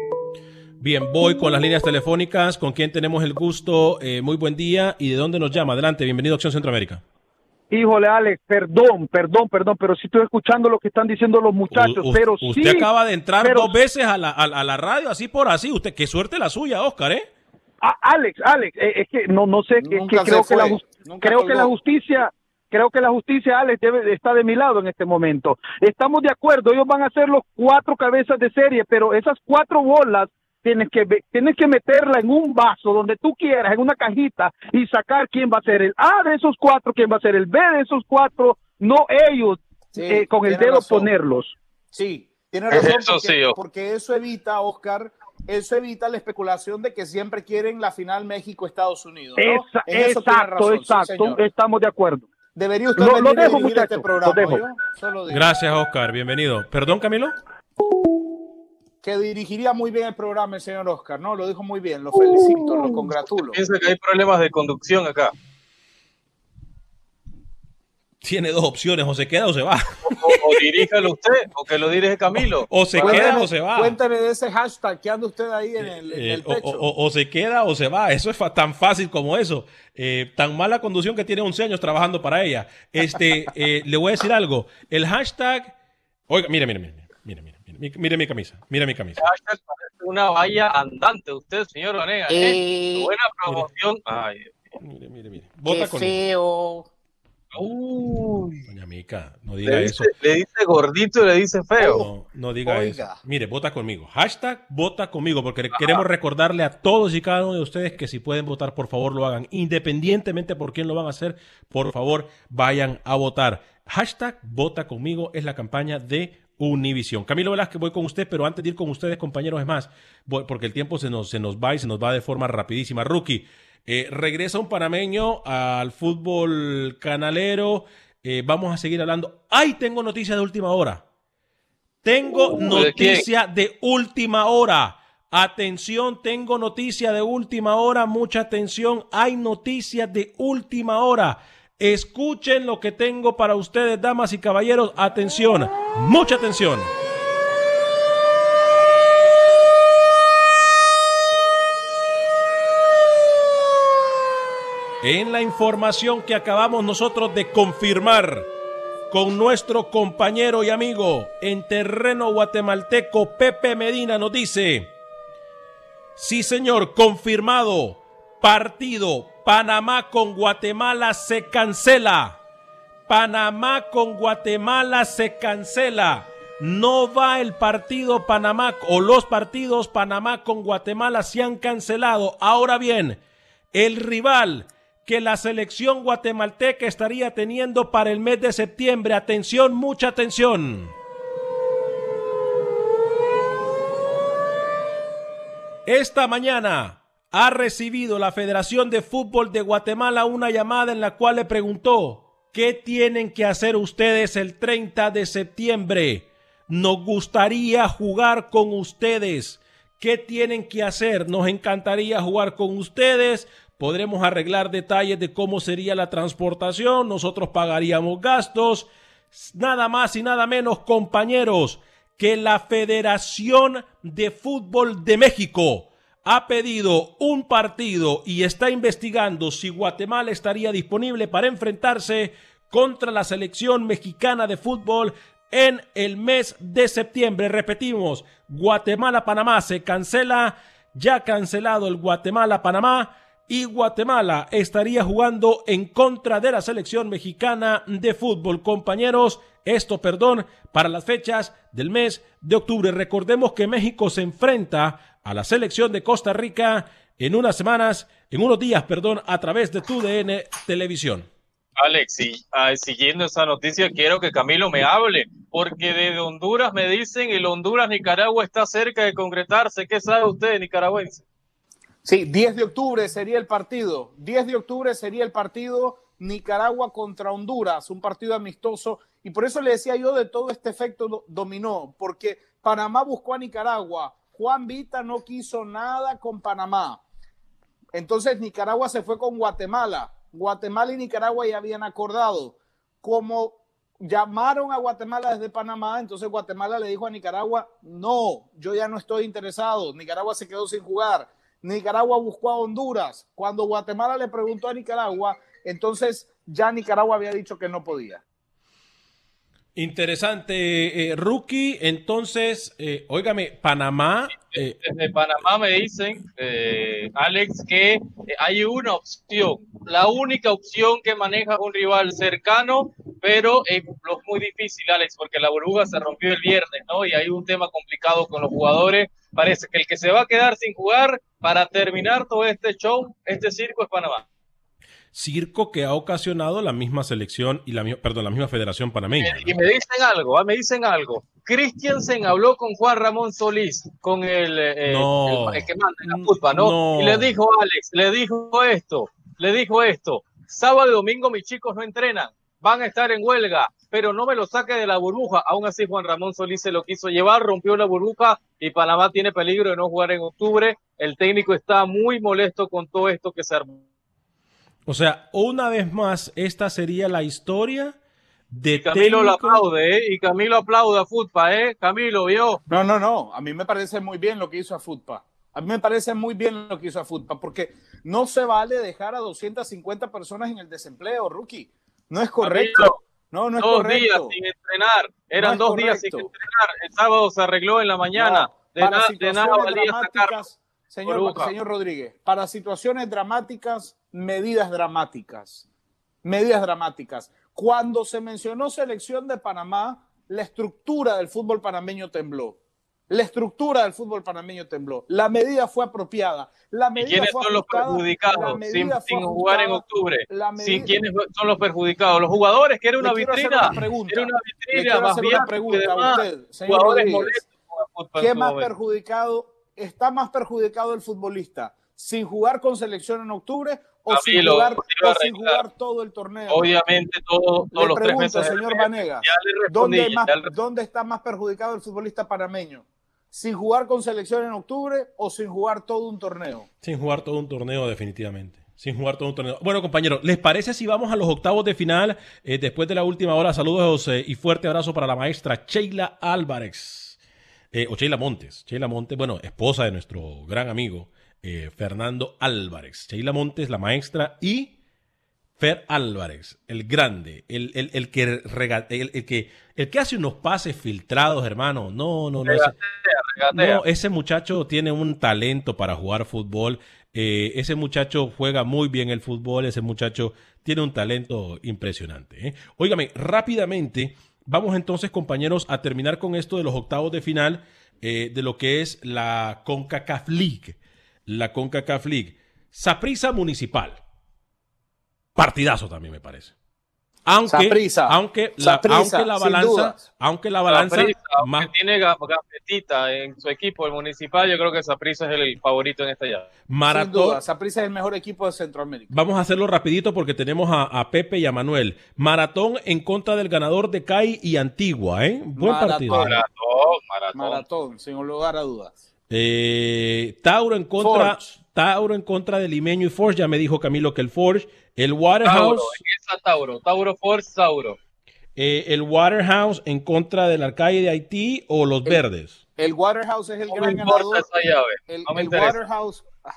Bien, voy con las líneas telefónicas. ¿Con quién tenemos el gusto? Eh, muy buen día. ¿Y de dónde nos llama? Adelante, bienvenido a Acción Centroamérica. Híjole, Alex, perdón, perdón, perdón, pero si estoy escuchando lo que están diciendo los muchachos, U- pero usted sí. acaba de entrar pero- dos veces a la, a, a la radio, así por así. Usted, qué suerte la suya, Oscar, ¿eh? Alex, Alex, eh, es que no, no sé, es que creo que la, creo que la justicia, creo que la justicia, Alex, debe, está de mi lado en este momento. Estamos de acuerdo, ellos van a ser los cuatro cabezas de serie, pero esas cuatro bolas tienes que tienes que meterla en un vaso donde tú quieras, en una cajita y sacar quién va a ser el A de esos cuatro, quién va a ser el B de esos cuatro, no ellos Sí, eh, con el dedo razón. ponerlos. Sí, tiene razón. Eso porque, sí, Oscar. porque eso evita, Oscar, eso evita la especulación de que siempre quieren la final México-Estados Unidos. ¿no? Esa- exacto, razón, sí, exacto, señor. estamos de acuerdo. Debería usted Lo- lo dejo, muchacho, este programa. lo dejo. Solo. Gracias, Oscar. Bienvenido. ¿Perdón, Camilo? Que dirigiría muy bien el programa el señor Oscar, ¿no? Lo dijo muy bien, lo felicito, lo congratulo. Piensa que hay problemas de conducción acá. Tiene dos opciones, o se queda o se va. O, o diríjalo usted, o que lo dirige Camilo. O se queda o se va. Cuénteme de ese hashtag que anda usted ahí en el, en Eh, el o, pecho. o- o- o se queda o se va. Eso es fa- tan fácil como eso. Eh, tan mala conducción que tiene 11 años trabajando para ella. Este, eh, le voy a decir algo. El hashtag. Oiga, mire, mire, mire. Mire, mire, mire, mire, mire mi camisa. Mire mi camisa. Hashtag parece una valla andante usted, señor Vanega. ¿eh? Eh, Buena promoción. Ay, Mire, mire, mire. Vota Qué feo. uy. Doña Mica, no diga Le eso. le dice gordito y le dice feo. No, no diga Oiga. eso. Mire, vota conmigo. Hashtag vota conmigo, porque queremos recordarle a todos y cada uno de ustedes que si pueden votar, por favor lo hagan. Independientemente por quién lo van a hacer, por favor vayan a votar. Hashtag vota conmigo es la campaña de Univision. Camilo Velázquez, voy con usted, pero antes de ir con ustedes, compañeros, es más, voy- porque el tiempo se nos, se nos va y se nos va de forma rapidísima. Rookie, eh, regresa un panameño al fútbol canalero. Eh, vamos a seguir hablando. ¡Ay, tengo noticias de última hora! Tengo ¿De quién? noticia de última hora. Atención, tengo noticia de última hora. Mucha atención. Hay noticias de última hora. Escuchen lo que tengo para ustedes, damas y caballeros. Atención, mucha atención. En la información que acabamos nosotros de confirmar con nuestro compañero y amigo en terreno guatemalteco, Pepe Medina, nos dice, sí señor, confirmado, partido Panamá con Guatemala se cancela. Panamá con Guatemala se cancela. No va el partido Panamá o los partidos Panamá con Guatemala se han cancelado. Ahora bien, el rival que la selección guatemalteca estaría teniendo para el mes de septiembre. Atención, mucha atención. Esta mañana ha recibido la Federación de Fútbol de Guatemala una llamada en la cual le preguntó, ¿qué tienen que hacer ustedes el 30 de septiembre? Nos gustaría jugar con ustedes. ¿Qué tienen que hacer? Nos encantaría jugar con ustedes podremos arreglar detalles de cómo sería la transportación, nosotros pagaríamos gastos, nada más y nada menos, compañeros, que la Federación de Fútbol de México ha pedido un partido y está investigando si Guatemala estaría disponible para enfrentarse contra la selección mexicana de fútbol en el mes de septiembre. Repetimos, Guatemala-Panamá se cancela, ya cancelado el Guatemala-Panamá y Guatemala estaría jugando en contra de la selección mexicana de fútbol. Compañeros, esto, perdón, para las fechas del mes de octubre. Recordemos que México se enfrenta a la selección de Costa Rica en unas semanas, en unos días, perdón, a través de TUDN Televisión. Alex, y ah, siguiendo esa noticia, quiero que Camilo me hable, porque desde Honduras me dicen el Honduras-Nicaragua está cerca de concretarse. ¿Qué sabe usted, nicaragüense? Sí, 10 de octubre sería el partido. 10 de octubre sería el partido Nicaragua contra Honduras, un partido amistoso. Y por eso le decía yo de todo este efecto dominó, porque Panamá buscó a Nicaragua. Juan Vita no quiso nada con Panamá. Entonces Nicaragua se fue con Guatemala. Guatemala y Nicaragua ya habían acordado. Como llamaron a Guatemala desde Panamá, entonces Guatemala le dijo a Nicaragua, no, yo ya no estoy interesado. Nicaragua se quedó sin jugar. Nicaragua buscó a Honduras. Cuando Guatemala le preguntó a Nicaragua, entonces ya Nicaragua había dicho que no podía. Interesante, eh, rookie. Entonces, eh, óigame, Panamá. Eh, Desde Panamá me dicen, eh, Alex, que hay una opción. La única opción que maneja un rival cercano, pero es muy difícil, Alex, porque la burbuja se rompió el viernes, ¿no? Y hay un tema complicado con los jugadores. Parece que el que se va a quedar sin jugar para terminar todo este show, este circo es Panamá circo que ha ocasionado la misma selección y la, perdón, la misma federación panameña. Y me dicen algo, ah, me dicen algo. Christiansen habló con Juan Ramón Solís, con el, eh, que manda la culpa, ¿no? Y le dijo, Alex, le dijo esto, le dijo esto. Sábado y domingo mis chicos no entrenan, van a estar en huelga, pero no me lo saque de la burbuja. Aún así, Juan Ramón Solís se lo quiso llevar, rompió la burbuja y Panamá tiene peligro de no jugar en octubre. El técnico está muy molesto con todo esto que se armó o sea, una vez más, esta sería la historia de Camilo lo aplaude, ¿eh? Y Camilo aplaude a Futpa, ¿eh? Camilo, vio. No, no, no. A mí me parece muy bien lo que hizo a Futpa. A mí me parece muy bien lo que hizo a Futpa, porque no se vale dejar a 250 personas en el desempleo, rookie. No es correcto. no, no es dos días sin entrenar. Eran dos días sin entrenar. El sábado se arregló en la mañana. de, de, nada valía sacar. Señor, señor Rodríguez, para situaciones dramáticas medidas dramáticas. Medidas dramáticas. Cuando se mencionó selección de Panamá, la estructura del fútbol panameño tembló. La estructura del fútbol panameño tembló. La medida fue apropiada. La medida ¿Y quiénes son los perjudicados sin, jugar en octubre? ¿Sin quiénes son los perjudicados? Los jugadores, que era una vitrina. Era una vitrina más bien. pregunta a usted, señor ¿Qué más perjudicado? ¿Está más perjudicado el futbolista sin jugar con selección en octubre o, sin jugar, sin jugar, todo el torneo. Obviamente, todo, todos los tres meses. señor Vanegas, ¿dónde, está más perjudicado el futbolista panameño? ¿Sin jugar con selección en octubre o sin jugar todo un torneo? Sin jugar todo un torneo, definitivamente. Sin jugar todo un torneo. Bueno, compañeros, ¿les parece si vamos a los octavos de final eh, después de la última hora? Saludos eh, y fuerte abrazo para la maestra Sheila Álvarez. Eh, o Sheila Montes. Sheila Montes, bueno, esposa de nuestro gran amigo eh, Fernando Álvarez. Sheila Montes, la maestra, y Fer Álvarez, el grande, el, el, el que rega- el, el que el que hace unos pases filtrados, hermano. No, no, no. Ese, regatea. no, ese muchacho tiene un talento para jugar fútbol. Eh, ese muchacho juega muy bien el fútbol. Ese muchacho tiene un talento impresionante. ¿eh? Óigame, rápidamente, vamos entonces, compañeros, a terminar con esto de los octavos de final eh, de lo que es la CONCACAF League. La CONCACAF League. Saprisa Municipal. Partidazo también me parece. Aunque, Saprissa. aunque, la, aunque la balanza, aunque la balanza Saprissa, aunque tiene ga- gambetita en su equipo, el municipal, yo creo que Saprissa es el favorito en esta llave. Sin maratón. duda, Saprissa es el mejor equipo de Centroamérica. Vamos a hacerlo rapidito porque tenemos a, a Pepe y a Manuel. Maratón en contra del ganador de CAI y Antigua, ¿eh? Buen Maratón. partido. Maratón, maratón. Maratón, sin lugar a dudas. Eh, Tauro en contra, Forge. Tauro en contra de Limeño y Forge. Ya me dijo Camilo que el Forge, el Waterhouse, ¿en qué está Tauro? Tauro Force, Tauro. eh, el Waterhouse en contra del Arcaide de Haití o los Verdes. El Waterhouse es el No gran ganador. esa llave. El, no. Waterhouse, ah,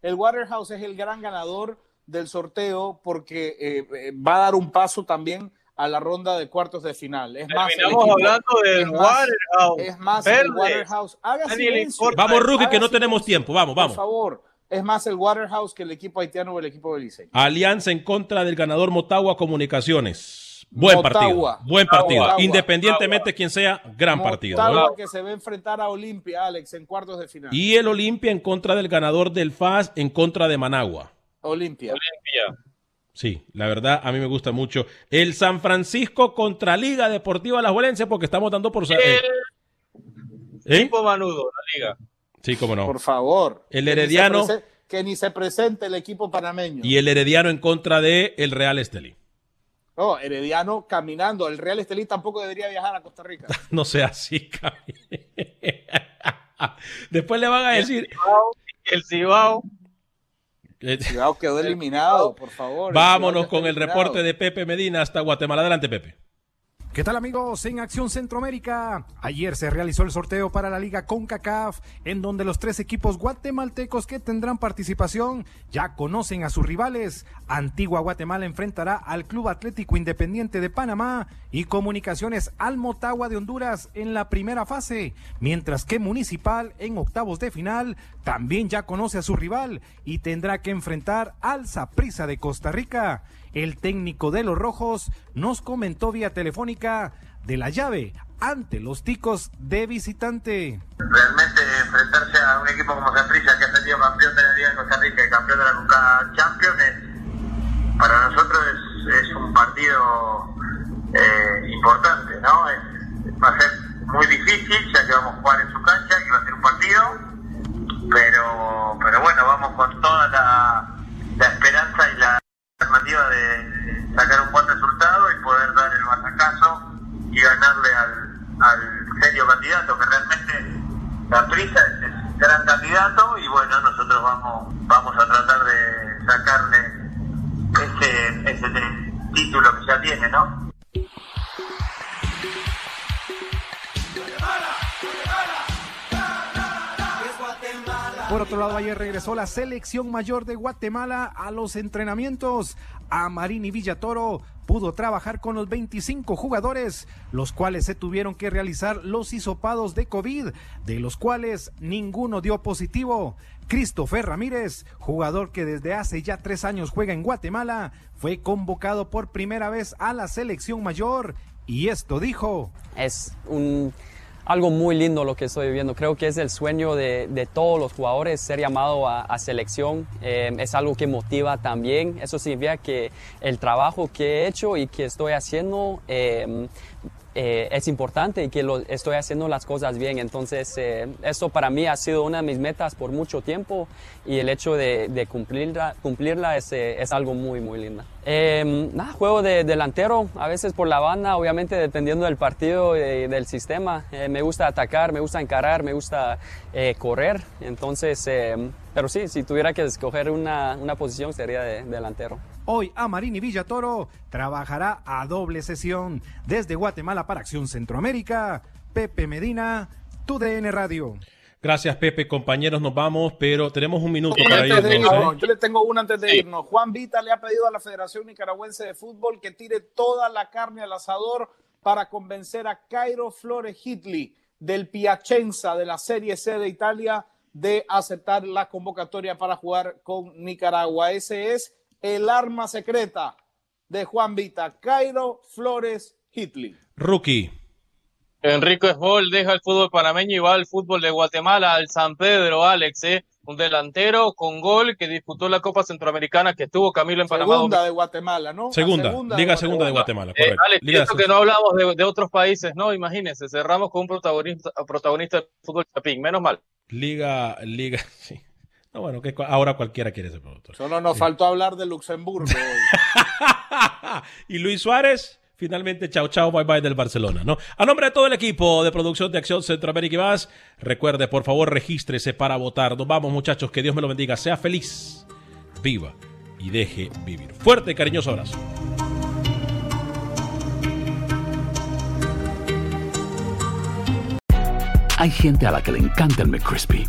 el Waterhouse es el gran ganador del sorteo porque eh, eh, va a dar un paso también a la ronda de cuartos de final. Es más, el Terminamos hablando del Waterhouse. Es más, el. Waterhouse. Haga silencio. Vamos, Rookie, que no tenemos tiempo. Vamos, Por vamos. favor. Es más el Waterhouse que el equipo haitiano o el equipo beliceño. Alianza en contra del ganador Motagua Comunicaciones. Buen Motagua. partido. Buen partido. Motagua. Independientemente de quién sea, gran partido. ¿no? Motagua que se va a enfrentar a Olimpia, Alex, en cuartos de final. Y el Olimpia en contra del ganador del FAS en contra de Managua. Olimpia. Olimpia. Sí, la verdad a mí me gusta mucho. El San Francisco contra Liga Deportiva La Juelense porque estamos dando por... El ¿eh? equipo manudo, la liga. Sí, cómo no. Por favor. El Que ni se Herediano Que ni se presente el equipo panameño. y el Herediano en contra de el Real Estelí. No, Herediano caminando. El Real Estelí tampoco debería viajar a Costa Rica. [laughs] No sea así, Cami. [laughs] Después le van a decir... El Cibao. Cuidado, quedó [laughs] eliminado, por favor. Vámonos Cuidado, con el reporte de Pepe Medina hasta Guatemala. Adelante, Pepe. ¿Qué tal amigos? En Acción Centroamérica, ayer se realizó el sorteo para la Liga CONCACAF, en donde los tres equipos guatemaltecos que tendrán participación ya conocen a sus rivales. Antigua Guatemala enfrentará al Club Atlético Independiente de Panamá y Comunicaciones al Motagua de Honduras en la primera fase, mientras que Municipal en octavos de final también ya conoce a su rival y tendrá que enfrentar al Saprissa de Costa Rica. El técnico de los Rojos nos comentó vía telefónica de la llave ante los ticos de visitante. realmente enfrentarse a un equipo como Saprissa que ha salido campeón de la Liga de Costa Rica y campeón de la Coca Champions para nosotros es, un partido eh, importante, ¿no? Va a ser muy difícil ya que vamos a jugar en su cancha, que va a ser un partido, pero pero bueno, vamos con toda la esperanza y la alternativa de sacar un buen resultado y poder dar el batacazo y ganarle al, al serio candidato, que realmente la prisa es el gran candidato y bueno, nosotros vamos, vamos a tratar de sacarle ese, ese título que ya tiene, ¿no? Por otro lado, ayer regresó la selección mayor de Guatemala a los entrenamientos. Amarini Villatoro pudo trabajar con los 25 jugadores, los cuales se tuvieron que realizar los hisopados de COVID, de los cuales ninguno dio positivo. Christopher Ramírez, jugador que desde hace ya tres años juega en Guatemala, fue convocado por primera vez a la selección mayor y esto dijo. es un, algo muy lindo lo que estoy viviendo. Creo que es el sueño de, de todos los jugadores ser llamado a, selección. Eh, es algo que motiva también. Eso significa que el trabajo que he hecho y que estoy haciendo eh, eh, es importante y que lo, estoy haciendo las cosas bien. Entonces, eh, para mí ha sido una de mis metas por mucho tiempo y el hecho de, de cumplirla, cumplirla es, eh, es, algo muy, muy lindo. Eh, nada, juego de delantero, a veces por la banda, obviamente dependiendo del partido y del sistema. Eh, me gusta atacar, me gusta encarar, me gusta correr. Entonces, pero sí, si tuviera que escoger una, una posición sería de, delantero. Hoy Amarini Villatoro trabajará a doble sesión desde Guatemala para Acción Centroamérica. Pepe Medina, tu DN Radio. Gracias, Pepe. Compañeros, nos vamos, pero tenemos un minuto Sí, para irnos. irnos, ¿eh? Yo le tengo una antes de irnos. Juan Vita le ha pedido a la Federación Nicaragüense de Fútbol que tire toda la carne al asador para convencer a Cairo Flores Hitli del Piacenza de la Serie C de Italia de aceptar la convocatoria para jugar con Nicaragua. Ese es el arma secreta de Juan Vita, Cairo Flores Hitli. Rookie. Enrico Esbol deja el fútbol panameño y va al fútbol de Guatemala, al San Pedro, Alex, ¿eh? un delantero con gol que disputó la Copa Centroamericana que estuvo Camilo en Panamá. Segunda de Guatemala, ¿no? Segunda, de Liga Segunda de Guatemala. Guatemala, Eh, correcto. Alex, Liga que no hablamos de, de otros países, ¿no? Imagínense, cerramos con un protagonista, protagonista del fútbol chapín, menos mal. Liga, Liga, [laughs] sí. No, bueno, que ahora cualquiera quiere ser productor. Solo nos faltó hablar de Luxemburgo. hoy. [laughs] Y Luis Suárez, finalmente, chao, chao, bye bye del Barcelona, ¿no? A nombre de todo el equipo de producción de Acción Centroamérica y más, recuerde, por favor, regístrese para votar. Nos vamos, muchachos, que Dios me lo bendiga. Sea feliz, viva y deje vivir. Fuerte y cariñoso abrazo. Hay gente a la que le encanta el McCrispy